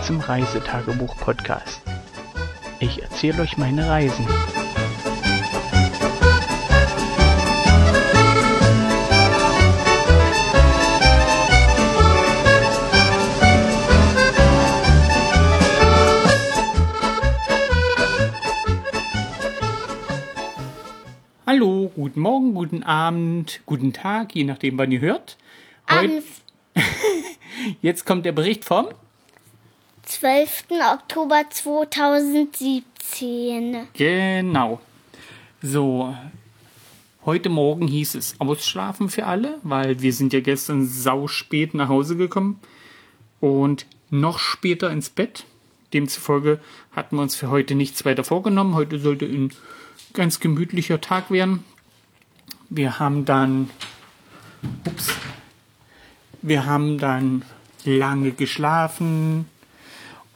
Willkommen zum Reisetagebuch-Podcast. Ich erzähle euch meine Reisen. Hallo, guten Morgen, guten Abend, guten Tag, je nachdem, wann ihr hört. Heut- Am Jetzt kommt der Bericht vom 12. Oktober 2017. Genau. So, heute Morgen hieß es Ausschlafen für alle, weil wir sind ja gestern sau spät nach Hause gekommen und noch später ins Bett. Demzufolge hatten wir uns für heute nichts weiter vorgenommen. Heute sollte ein ganz gemütlicher Tag werden. Wir haben dann, ups, wir haben dann lange geschlafen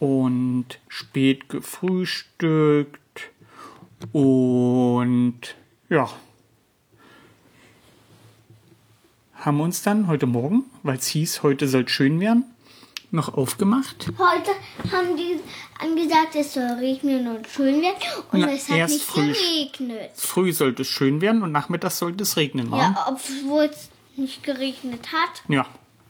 und spät gefrühstückt und ja, haben uns dann heute Morgen, weil es hieß, heute soll schön werden, noch aufgemacht. Heute haben die angesagt, es soll regnen und schön werden. Und Na, es hat nicht früh. geregnet. Früh sollte es schön werden und nachmittags sollte es regnen. wa? Ja, obwohl es nicht geregnet hat. ja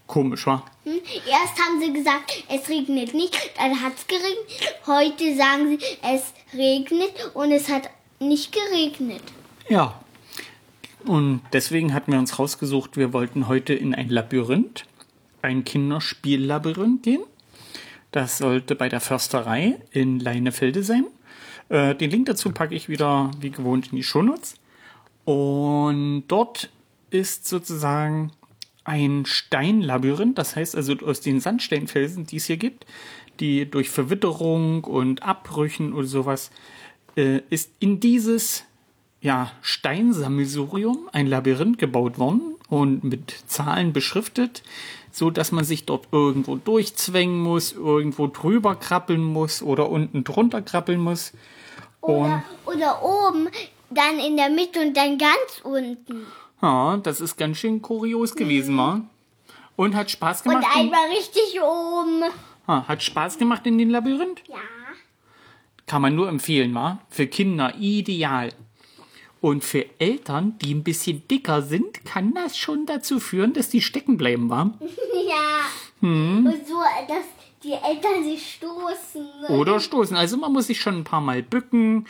komisch war. Hm? Erst haben sie gesagt, es regnet nicht, dann hat es geregnet. Heute sagen sie, es regnet und es hat nicht geregnet. Ja. Und deswegen hatten wir uns rausgesucht, wir wollten heute in ein Labyrinth, ein Kinderspiellabyrinth gehen. Das sollte bei der Försterei in Leinefelde sein. Äh, den Link dazu packe ich wieder wie gewohnt in die Shownotes. Und dort ist sozusagen ein Steinlabyrinth, das heißt also aus den Sandsteinfelsen, die es hier gibt, die durch Verwitterung und Abbrüchen oder sowas, äh, ist in dieses ja, Steinsammelsurium ein Labyrinth gebaut worden und mit Zahlen beschriftet, so dass man sich dort irgendwo durchzwängen muss, irgendwo drüber krabbeln muss oder unten drunter krabbeln muss. Oder, oder oben, dann in der Mitte und dann ganz unten. Ja, das ist ganz schön kurios gewesen, war. Und hat Spaß gemacht. Und in, einmal richtig oben. Ah, hat Spaß gemacht in den Labyrinth? Ja. Kann man nur empfehlen, war. Für Kinder ideal. Und für Eltern, die ein bisschen dicker sind, kann das schon dazu führen, dass die stecken bleiben, war. Ja. Hm. Und so, dass die Eltern sich stoßen. Oder stoßen. Also man muss sich schon ein paar Mal bücken.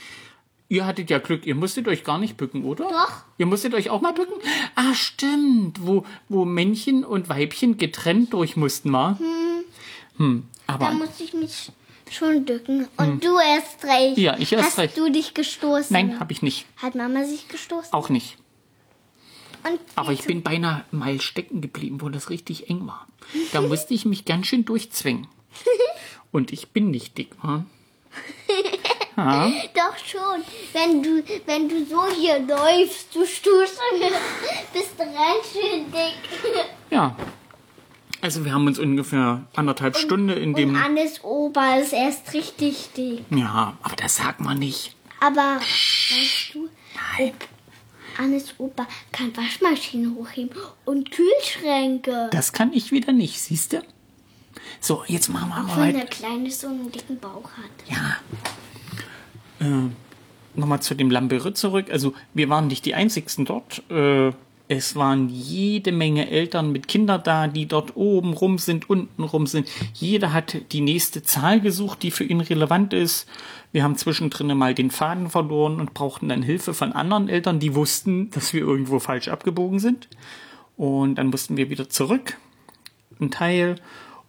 Ihr hattet ja Glück, ihr musstet euch gar nicht bücken, oder? Doch. Ihr musstet euch auch mal bücken? Ah, stimmt. Wo, wo Männchen und Weibchen getrennt durch mussten, war. Hm. Da Aber musste ich mich schon dücken. Und du erst recht. Hm. Ja, ich erst Hast recht. du dich gestoßen? nein, habe ich nicht. Hat Mama sich gestoßen? Auch nicht. Aber ich bin beinahe mal stecken geblieben, wo das richtig eng war. Da musste ich mich ganz schön durchzwingen. Und ich bin nicht dick, hm? Ja, Doch schon. Wenn du, wenn du so hier läufst, du stoßt, bist ganz schön dick. ja. Also wir haben uns ungefähr anderthalb Stunden in Und dem... Annes Opa ist erst richtig dick. Ja, aber das sagt man nicht. Aber, weißt du, Ob Annes Opa kann Waschmaschinen hochheben und Kühlschränke. Das kann ich wieder nicht, siehst du? So, jetzt machen wir mal Wenn weiter. der Kleine so einen dicken Bauch hat. Ja. Äh, Nochmal zu dem Labyrinth zurück. Also, wir waren nicht die einzigsten dort. Äh, es waren jede Menge Eltern mit Kindern da, die dort oben rum sind, unten rum sind. Jeder hat die nächste Zahl gesucht, die für ihn relevant ist. Wir haben zwischendrin mal den Faden verloren und brauchten dann Hilfe von anderen Eltern, die wussten, dass wir irgendwo falsch abgebogen sind. Und dann mussten wir wieder zurück, ein Teil.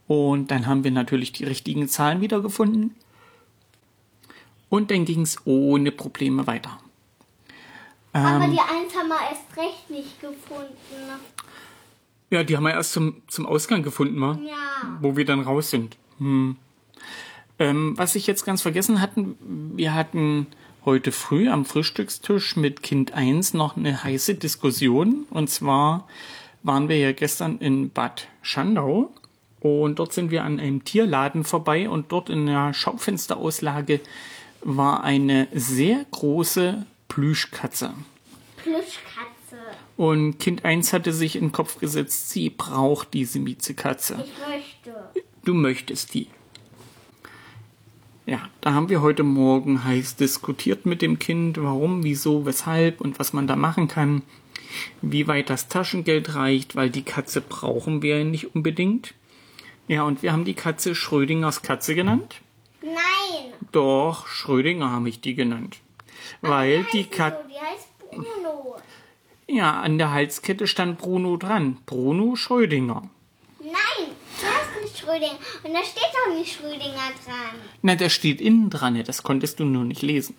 Und dann haben wir natürlich die richtigen Zahlen wiedergefunden. Und dann ging es ohne Probleme weiter. Ähm. Aber die Eins haben wir erst recht nicht gefunden. Ja, die haben wir erst zum, zum Ausgang gefunden, wa? Ja. wo wir dann raus sind. Hm. Ähm, was ich jetzt ganz vergessen hatten, wir hatten heute früh am Frühstückstisch mit Kind 1 noch eine heiße Diskussion. Und zwar waren wir ja gestern in Bad Schandau und dort sind wir an einem Tierladen vorbei und dort in der Schaufensterauslage war eine sehr große Plüschkatze. Plüschkatze. Und Kind 1 hatte sich in den Kopf gesetzt, sie braucht diese Miezekatze. Ich möchte. du möchtest die. Ja, da haben wir heute Morgen heiß diskutiert mit dem Kind, warum, wieso, weshalb und was man da machen kann, wie weit das Taschengeld reicht, weil die Katze brauchen wir nicht unbedingt. Ja, und wir haben die Katze Schrödingers Katze genannt. Doch, Schrödinger habe ich die genannt. Weil die Katze. so? Die heißt Bruno. Ja, an der Halskette stand Bruno dran. Bruno Schrödinger. Nein, du hast nicht Schrödinger. Und da steht auch nicht Schrödinger dran. Na, der steht innen dran, ja, das konntest du nur nicht lesen.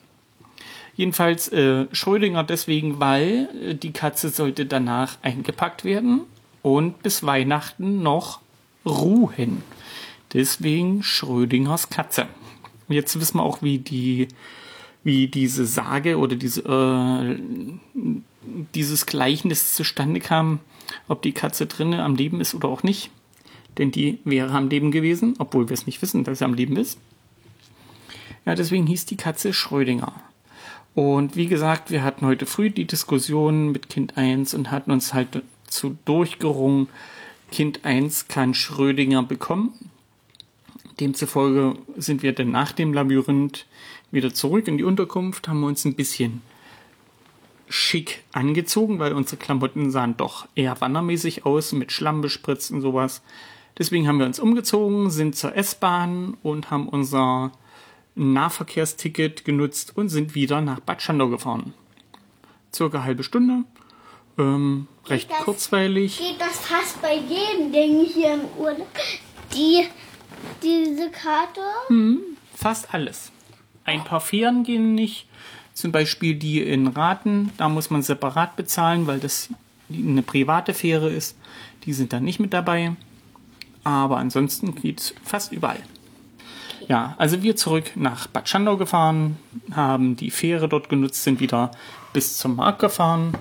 Jedenfalls äh, Schrödinger deswegen, weil äh, die Katze sollte danach eingepackt werden und bis Weihnachten noch ruhen. Deswegen Schrödingers Katze. Jetzt wissen wir auch, wie die, wie diese Sage oder diese, äh, dieses Gleichnis zustande kam, ob die Katze drinnen am Leben ist oder auch nicht. Denn die wäre am Leben gewesen, obwohl wir es nicht wissen, dass sie am Leben ist. Ja, deswegen hieß die Katze Schrödinger. Und wie gesagt, wir hatten heute früh die Diskussion mit Kind 1 und hatten uns halt dazu durchgerungen, Kind 1 kann Schrödinger bekommen. Demzufolge sind wir dann nach dem Labyrinth wieder zurück in die Unterkunft, haben uns ein bisschen schick angezogen, weil unsere Klamotten sahen doch eher wandermäßig aus, mit Schlamm bespritzt und sowas. Deswegen haben wir uns umgezogen, sind zur S-Bahn und haben unser Nahverkehrsticket genutzt und sind wieder nach Bad Schandau gefahren. Circa halbe Stunde. Ähm, recht das- kurzweilig. Geht das fast bei jedem Ding hier im Urlaub? Die, diese Karte? Fast alles. Ein paar Fähren gehen nicht. Zum Beispiel die in Raten. Da muss man separat bezahlen, weil das eine private Fähre ist. Die sind dann nicht mit dabei. Aber ansonsten geht's fast überall. Ja, also wir zurück nach Bad Schandau gefahren, haben die Fähre dort genutzt, sind wieder bis zum Markt gefahren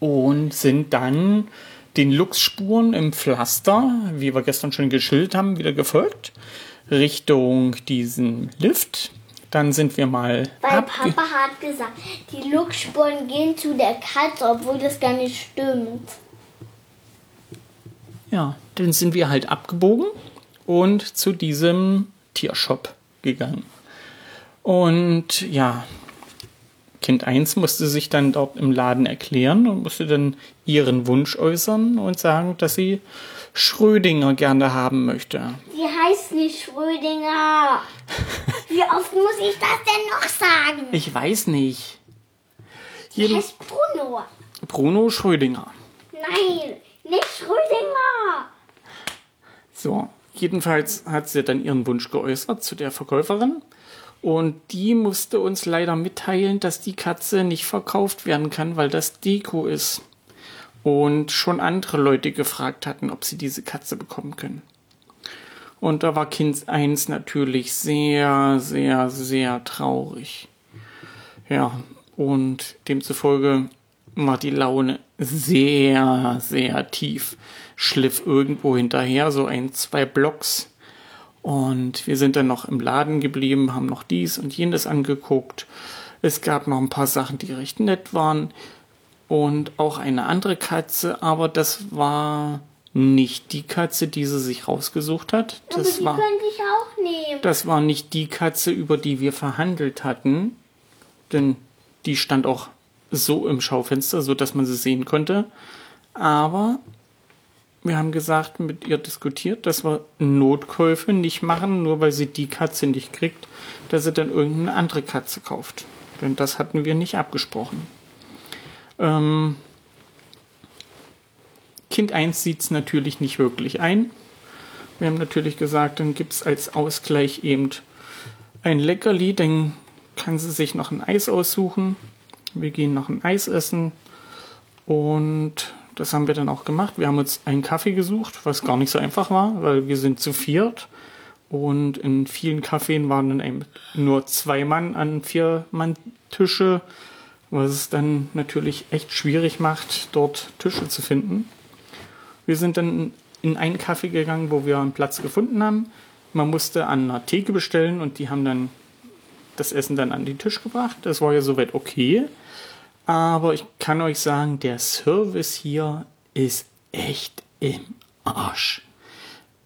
und sind dann den Luchsspuren im Pflaster, wie wir gestern schon geschildert haben, wieder gefolgt, Richtung diesen Lift. Dann sind wir mal Weil Papa hat gesagt, die Luxspuren gehen zu der Katze, obwohl das gar nicht stimmt. Ja, dann sind wir halt abgebogen und zu diesem Tiershop gegangen. Und ja, Kind 1 musste sich dann dort im Laden erklären und musste dann ihren Wunsch äußern und sagen, dass sie Schrödinger gerne haben möchte. Die heißt nicht Schrödinger. Wie oft muss ich das denn noch sagen? Ich weiß nicht. Die Jeden heißt Bruno. Bruno Schrödinger. Nein, nicht Schrödinger. So, jedenfalls hat sie dann ihren Wunsch geäußert zu der Verkäuferin. Und die musste uns leider mitteilen, dass die Katze nicht verkauft werden kann, weil das Deko ist. Und schon andere Leute gefragt hatten, ob sie diese Katze bekommen können. Und da war Kind 1 natürlich sehr, sehr, sehr traurig. Ja, und demzufolge war die Laune sehr, sehr tief. Schliff irgendwo hinterher, so ein, zwei Blocks. Und wir sind dann noch im Laden geblieben, haben noch dies und jenes angeguckt. Es gab noch ein paar Sachen, die recht nett waren. Und auch eine andere Katze, aber das war nicht die Katze, die sie sich rausgesucht hat. Aber Das die war, könnte ich auch nehmen. das war nicht die Katze, über die wir verhandelt hatten. Denn die stand auch so im Schaufenster, so dass man sie sehen konnte. Aber wir haben gesagt, mit ihr diskutiert, dass wir Notkäufe nicht machen, nur weil sie die Katze nicht kriegt, dass sie dann irgendeine andere Katze kauft. Denn das hatten wir nicht abgesprochen. Ähm, kind 1 sieht es natürlich nicht wirklich ein. Wir haben natürlich gesagt, dann gibt es als Ausgleich eben ein Leckerli, dann kann sie sich noch ein Eis aussuchen. Wir gehen noch ein Eis essen und das haben wir dann auch gemacht. Wir haben uns einen Kaffee gesucht, was gar nicht so einfach war, weil wir sind zu viert und in vielen Cafés waren dann nur zwei Mann an vier Mann Tische, was es dann natürlich echt schwierig macht, dort Tische zu finden. Wir sind dann in einen Kaffee gegangen, wo wir einen Platz gefunden haben. Man musste an einer Theke bestellen und die haben dann das Essen dann an den Tisch gebracht. Das war ja soweit okay. Aber ich kann euch sagen, der Service hier ist echt im Arsch.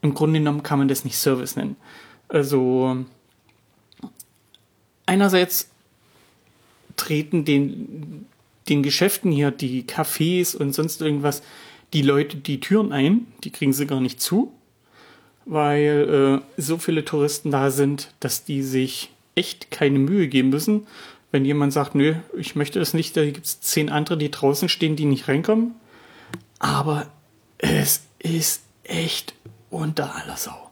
im Grunde genommen kann man das nicht Service nennen. Also einerseits treten den, den Geschäften hier, die Cafés und sonst irgendwas, die Leute die Türen ein, die kriegen sie gar nicht zu, weil äh, so viele Touristen da sind, dass die sich echt keine Mühe geben müssen. Wenn jemand sagt, nö, ich möchte das nicht, da gibt es zehn andere, die draußen stehen, die nicht reinkommen. Aber es ist echt unter aller Sau.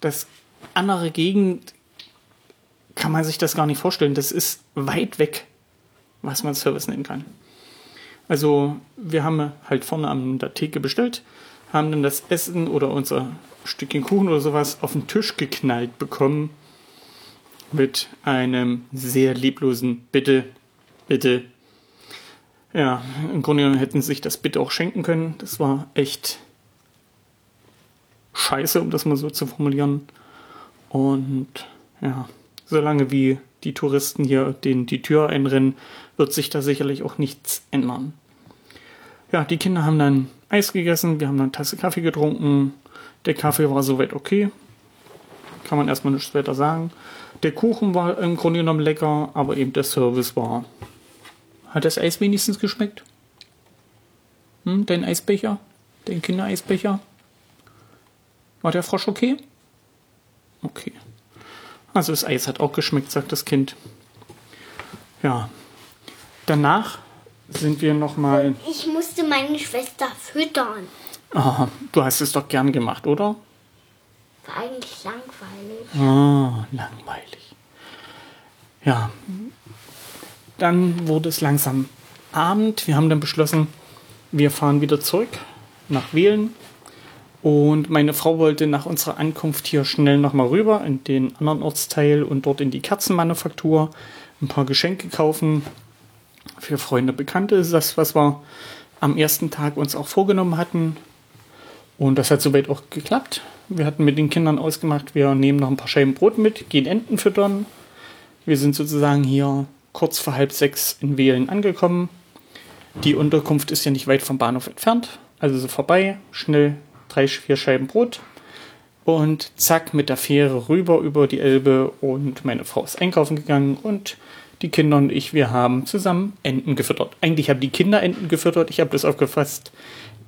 Das andere Gegend kann man sich das gar nicht vorstellen. Das ist weit weg, was man Service nennen kann. Also wir haben halt vorne an der Theke bestellt, haben dann das Essen oder unser Stückchen Kuchen oder sowas auf den Tisch geknallt bekommen mit einem sehr leblosen Bitte, bitte. Ja, im Grunde genommen hätten sie sich das Bitte auch schenken können. Das war echt scheiße, um das mal so zu formulieren. Und ja, solange wie die Touristen hier den, die Tür einrennen, wird sich da sicherlich auch nichts ändern. Ja, die Kinder haben dann Eis gegessen, wir haben dann eine Tasse Kaffee getrunken. Der Kaffee war soweit okay. Kann man erstmal nichts weiter sagen. Der Kuchen war im Grunde genommen lecker, aber eben der Service war. Hat das Eis wenigstens geschmeckt? Hm, dein Eisbecher? Dein Kindereisbecher? War der Frosch okay? Okay. Also das Eis hat auch geschmeckt, sagt das Kind. Ja. Danach sind wir nochmal. Ich musste meine Schwester füttern. Oh, du hast es doch gern gemacht, oder? War eigentlich langweilig. Ah, langweilig. Ja. Dann wurde es langsam Abend. Wir haben dann beschlossen, wir fahren wieder zurück nach Wählen und meine Frau wollte nach unserer Ankunft hier schnell nochmal rüber in den anderen Ortsteil und dort in die Kerzenmanufaktur ein paar Geschenke kaufen. Für Freunde, Bekannte ist das, was wir am ersten Tag uns auch vorgenommen hatten. Und das hat soweit auch geklappt. Wir hatten mit den Kindern ausgemacht, wir nehmen noch ein paar Scheiben Brot mit, gehen Enten füttern. Wir sind sozusagen hier kurz vor halb sechs in Wählen angekommen. Die Unterkunft ist ja nicht weit vom Bahnhof entfernt, also so vorbei, schnell drei, vier Scheiben Brot und zack mit der Fähre rüber über die Elbe und meine Frau ist einkaufen gegangen und die Kinder und ich, wir haben zusammen Enten gefüttert. Eigentlich haben die Kinder Enten gefüttert, ich habe das aufgefasst,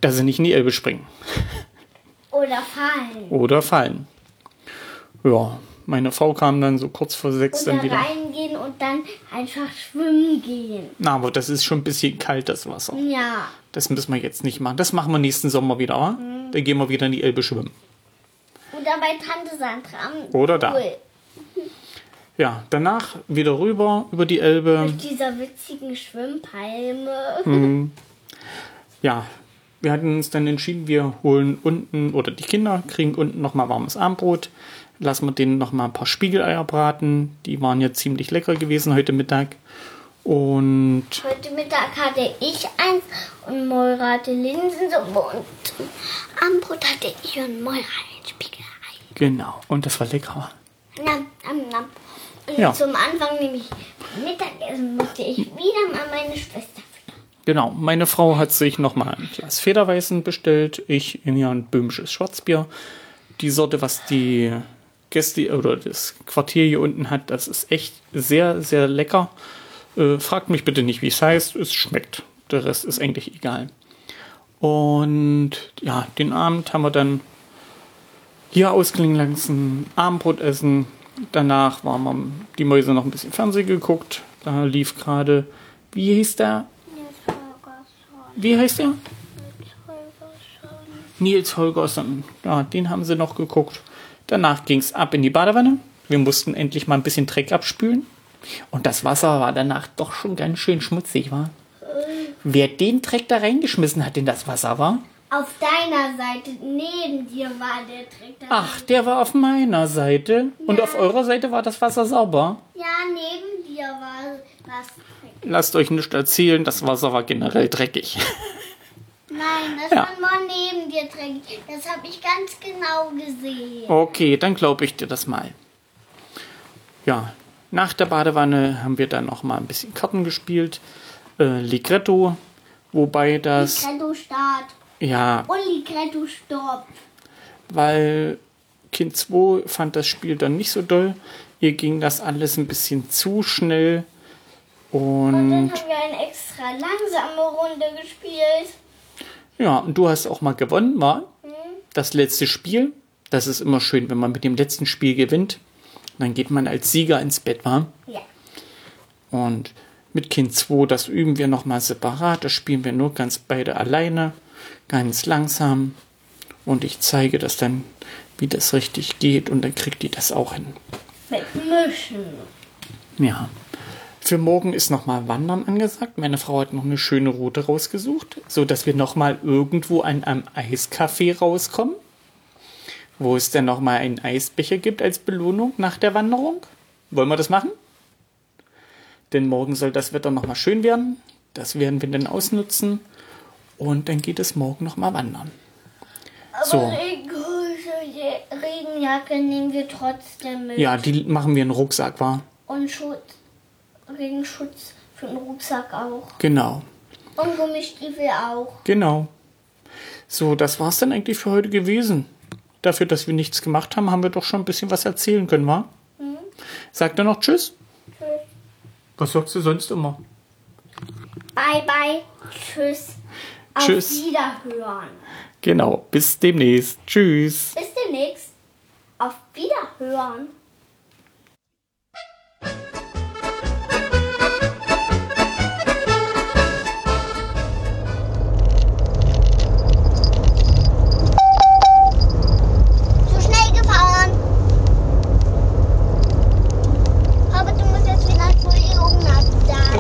dass sie nicht in die Elbe springen. Oder fallen. Oder fallen. Ja, meine Frau kam dann so kurz vor sechs Oder dann wieder. reingehen und dann einfach schwimmen gehen. Na, aber das ist schon ein bisschen kalt, das Wasser. Ja. Das müssen wir jetzt nicht machen. Das machen wir nächsten Sommer wieder. wa? Dann gehen wir wieder in die Elbe schwimmen. Oder bei Tante Sandra. Oder da. Pool. Ja, danach wieder rüber über die Elbe. Mit dieser witzigen Schwimmpalme. Ja, wir hatten uns dann entschieden, wir holen unten, oder die Kinder kriegen unten nochmal warmes Abendbrot. Lassen wir denen nochmal ein paar Spiegeleier braten. Die waren ja ziemlich lecker gewesen heute Mittag. Und Heute Mittag hatte ich eins und Moira hatte Linsensuppe und am Brot hatte ich und Moira ein Spiegelei. genau, und das war lecker. Nam, nam, nam. Und Ja. zum Anfang nämlich Mittagessen musste ich wieder mal meine Schwester. Genau, meine Frau hat sich nochmal ein Glas Federweißen bestellt. Ich in ihr ein böhmisches Schwarzbier. Die Sorte, was die Gäste oder das Quartier hier unten hat, das ist echt sehr, sehr lecker. Äh, fragt mich bitte nicht, wie es heißt. Es schmeckt. Der Rest ist eigentlich egal. Und ja, den Abend haben wir dann hier ausklingen lassen, Abendbrot essen. Danach waren wir die Mäuse noch ein bisschen Fernsehen geguckt. Da lief gerade, wie hieß der? Wie heißt der? Nils Holgersson. Ja, den haben sie noch geguckt. Danach ging es ab in die Badewanne. Wir mussten endlich mal ein bisschen Dreck abspülen. Und das Wasser war danach doch schon ganz schön schmutzig, war. Wer den Dreck da reingeschmissen hat in das Wasser, war? Auf deiner Seite neben dir war der Trick. da. Ach, der war auf meiner Seite. Und auf eurer Seite war das Wasser sauber. Ja, neben dir war was. Lasst euch nicht erzählen, das Wasser war generell dreckig. Nein, das Ja. war nur neben dir dreckig. Das habe ich ganz genau gesehen. Okay, dann glaube ich dir das mal. Ja, nach der Badewanne haben wir dann noch mal ein bisschen Karten gespielt. Äh, Ligretto, wobei das, Ligretto Start ja, und Ligretto Stopp. weil Kind 2 fand das Spiel dann nicht so doll. Ihr ging das alles ein bisschen zu schnell. Und dann Und haben wir eine extra langsame Runde gespielt. ja, und du hast auch mal gewonnen, war Hm? das letzte Spiel. Das ist immer schön, wenn man mit dem letzten Spiel gewinnt. Dann geht man als Sieger ins Bett, war. Ja. Und mit Kind 2, das üben wir nochmal separat. Das spielen wir nur ganz beide alleine, ganz langsam. Und ich zeige das dann, wie das richtig geht. Und dann kriegt die das auch hin. Mit Mischen. Ja. Für morgen ist nochmal Wandern angesagt. Meine Frau hat noch eine schöne Route rausgesucht, so dass wir nochmal irgendwo an einem Eiscafé rauskommen, wo es dann nochmal einen Eisbecher gibt als Belohnung nach der Wanderung. Wollen wir das machen? Denn morgen soll das Wetter nochmal schön werden. Das werden wir dann ausnutzen. Und dann geht es morgen nochmal wandern. Aber So. Regenjacke nehmen wir trotzdem mit. Ja, die machen wir in den Rucksack, war. Und Schutz, Regenschutz für den Rucksack auch. Genau. Und Gummistiefel auch. Genau. So, das war's dann eigentlich für heute gewesen. Dafür, dass wir nichts gemacht haben, haben wir doch schon ein bisschen was erzählen können, wa? Sagt er noch Tschüss? Tschüss. Was sagst du sonst immer? Bye, bye. Tschüss. Auf Tschüss. Wiederhören. Genau, bis demnächst. Tschüss. Bis demnächst. Auf Wiederhören.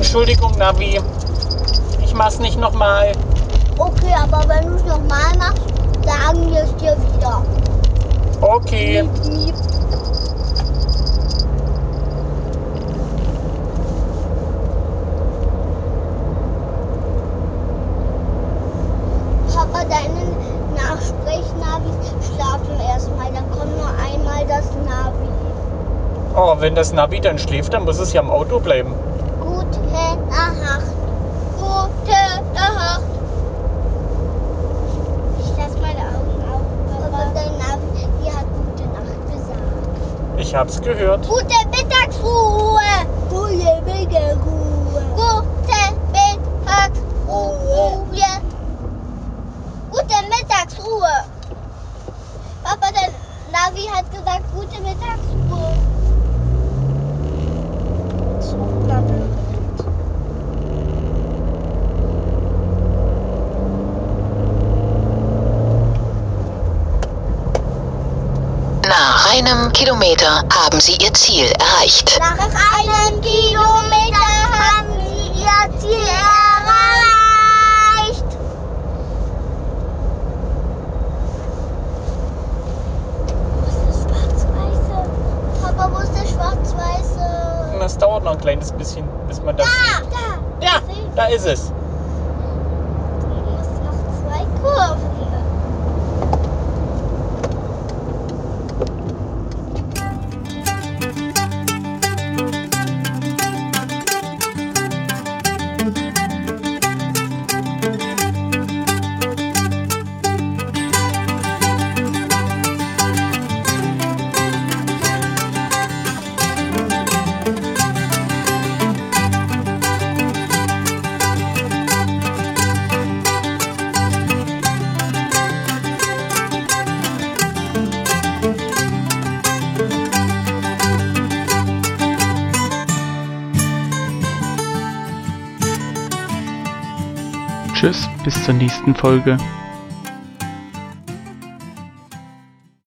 Entschuldigung, Navi. Ich mach's nicht nochmal. Okay, aber wenn du es nochmal machst, sagen wir es dir wieder. Okay. Papa, deine Nachsprechnavis schlafen erstmal. Dann kommt nur einmal das Navi. Oh, wenn das Navi dann schläft, dann muss es ja im Auto bleiben. Gute Nacht. Gute Nacht. Ich lass meine Augen auf. Aber dein Navi, die hat gute Nacht gesagt. Ich hab's gehört. Gute Mittagsruhe. Gute Mittagsruhe. Gute Mittagsruhe. Gute Mittagsruhe. Papa, dein Navi hat gesagt, gute Mittagsruhe. So verwirrend. Nach einem Kilometer haben Sie Ihr Ziel erreicht. Nach einem Kilometer haben sie ihr Ziel erreicht. Wo ist das Schwarz-Weiße? Papa, wo ist der Schwarz-Weiße? Das dauert noch ein kleines bisschen, bis man das Da, sieht. da. Ja, da ist es. Nächsten Folge.